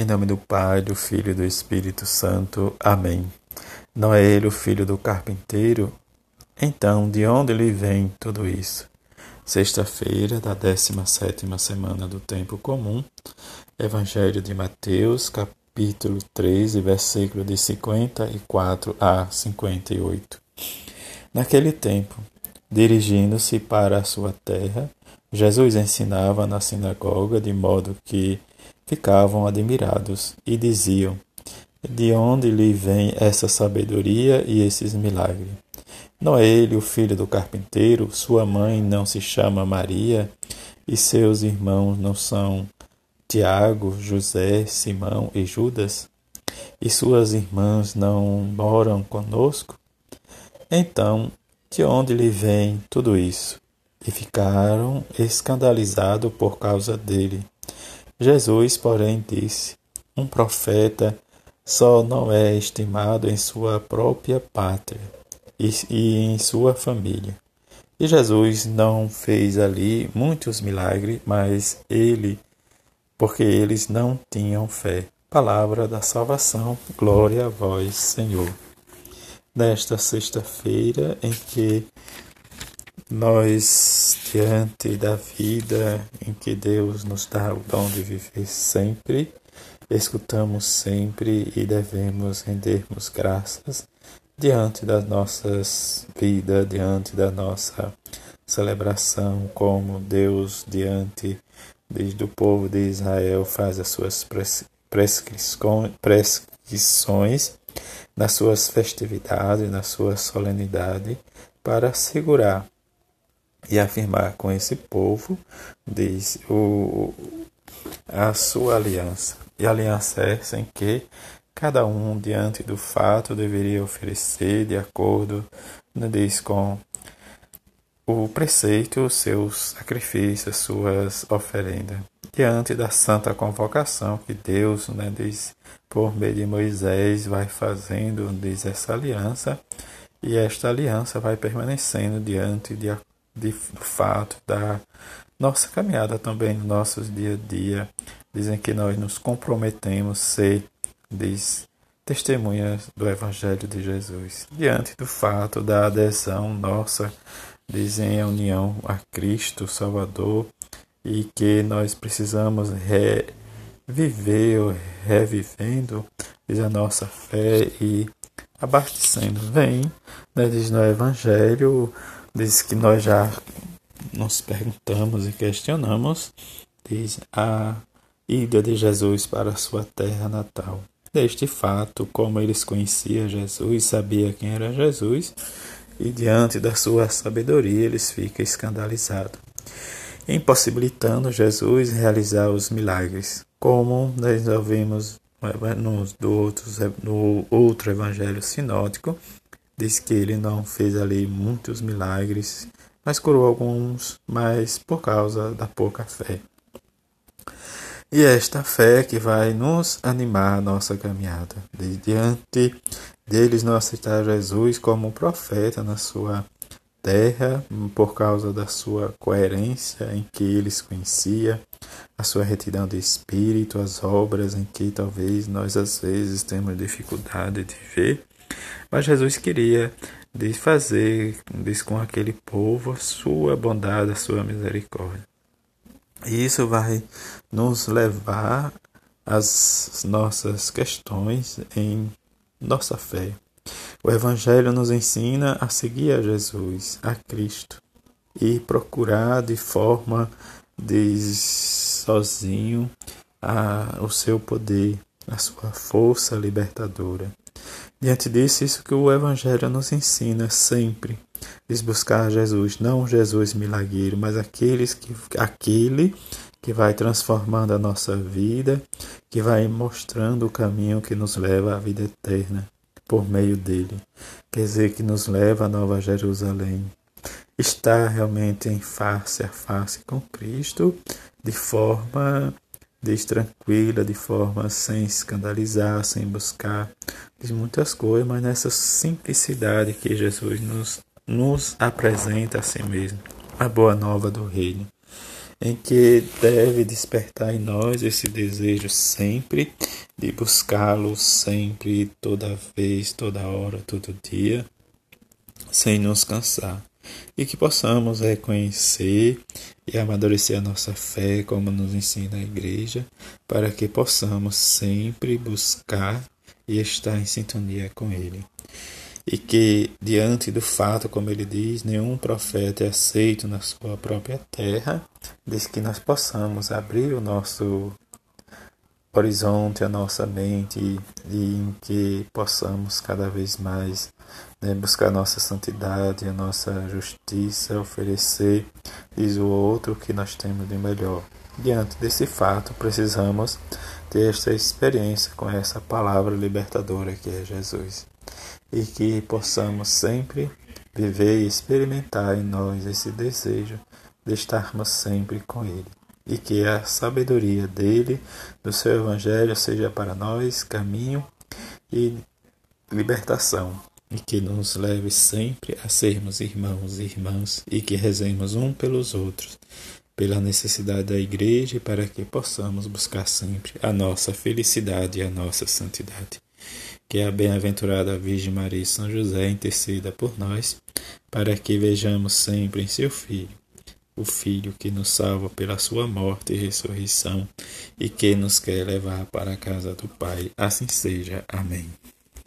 Em nome do Pai, do Filho e do Espírito Santo. Amém. Não é ele o filho do carpinteiro? Então, de onde lhe vem tudo isso? Sexta-feira da 17 semana do Tempo Comum, Evangelho de Mateus, capítulo 13, versículo de 54 a 58. Naquele tempo, dirigindo-se para a sua terra, Jesus ensinava na sinagoga de modo que ficavam admirados e diziam: De onde lhe vem essa sabedoria e esses milagres? Não é ele o filho do carpinteiro? Sua mãe não se chama Maria? E seus irmãos não são Tiago, José, Simão e Judas? E suas irmãs não moram conosco? Então, de onde lhe vem tudo isso? E ficaram escandalizados por causa dele. Jesus, porém, disse: Um profeta só não é estimado em sua própria pátria e, em sua família. E Jesus não fez ali muitos milagres, mas ele, porque eles não tinham fé. Palavra da salvação, glória a vós, Senhor. Nesta sexta-feira em que nós, diante da vida em que Deus nos dá o dom de viver sempre, escutamos sempre e devemos rendermos graças diante das nossas vidas, diante da nossa celebração, como Deus, diante do povo de Israel, faz as suas prescrições nas suas festividades, na sua solenidade, para assegurar e afirmar com esse povo, diz o, a sua aliança. E aliança é em que cada um, diante do fato, deveria oferecer de acordo, né, diz, com o preceito, os seus sacrifícios, suas oferendas. Diante da santa convocação que Deus, né, diz, por meio de Moisés, vai fazendo, diz, essa aliança, e esta aliança vai permanecendo diante de de, do fato da nossa caminhada também no nossos dia a dia. Dizem que nós nos comprometemos ser diz, testemunhas do Evangelho de Jesus. Diante do fato da adesão nossa, dizem a união a Cristo Salvador e que nós precisamos reviver, revivendo diz a nossa fé e abastecendo. Vem, né, diz no Evangelho, diz que nós já nos perguntamos e questionamos, diz a ida de Jesus para sua terra natal. Deste fato, como eles conheciam Jesus, sabia quem era Jesus, e diante da sua sabedoria eles ficam escandalizados, impossibilitando Jesus realizar os milagres, como nós ouvimos no, do outros, no outro evangelho sinótico, Diz que ele não fez ali muitos milagres, mas curou alguns, mas por causa da pouca fé. E é esta fé que vai nos animar a nossa caminhada. De diante deles não aceitar Jesus como profeta na sua terra, por causa da sua coerência em que eles conhecia, a sua retidão de espírito, as obras em que talvez nós às vezes temos dificuldade de ver, mas Jesus queria fazer diz, com aquele povo a sua bondade, a sua misericórdia. E isso vai nos levar às nossas questões em nossa fé. O Evangelho nos ensina a seguir a Jesus, a Cristo, e procurar de forma de sozinho a, o seu poder, a sua força libertadora. Diante disso, isso que o Evangelho nos ensina sempre, diz buscar Jesus, não Jesus milagreiro, mas aqueles que, aquele que vai transformando a nossa vida, que vai mostrando o caminho que nos leva à vida eterna por meio dele. Quer dizer, que nos leva à Nova Jerusalém. Estar realmente em face a face com Cristo de forma diz tranquila, de forma sem escandalizar, sem buscar, diz muitas coisas, mas nessa simplicidade que Jesus nos, nos apresenta a si mesmo, a boa nova do reino. em que deve despertar em nós esse desejo sempre de buscá-lo sempre, toda vez, toda hora, todo dia, sem nos cansar. E que possamos reconhecer e amadurecer a nossa fé, como nos ensina a igreja, para que possamos sempre buscar e estar em sintonia com Ele. E que, diante do fato, como ele diz, nenhum profeta é aceito na sua própria terra, diz que nós possamos abrir o nosso horizonte, a nossa mente, e em que possamos cada vez mais né, buscar nossa santidade, a nossa justiça, oferecer, diz o outro, que nós temos de melhor. Diante desse fato, precisamos ter esta experiência com essa palavra libertadora que é Jesus e que possamos sempre viver e experimentar em nós esse desejo de estarmos sempre com Ele. E que a sabedoria dele, do seu Evangelho, seja para nós caminho e libertação. E que nos leve sempre a sermos irmãos e irmãs e que rezemos um pelos outros, pela necessidade da igreja para que possamos buscar sempre a nossa felicidade e a nossa santidade que a bem-aventurada Virgem Maria e São José interceda por nós, para que vejamos sempre em seu Filho, o Filho que nos salva pela sua morte e ressurreição e que nos quer levar para a casa do Pai. Assim seja. Amém.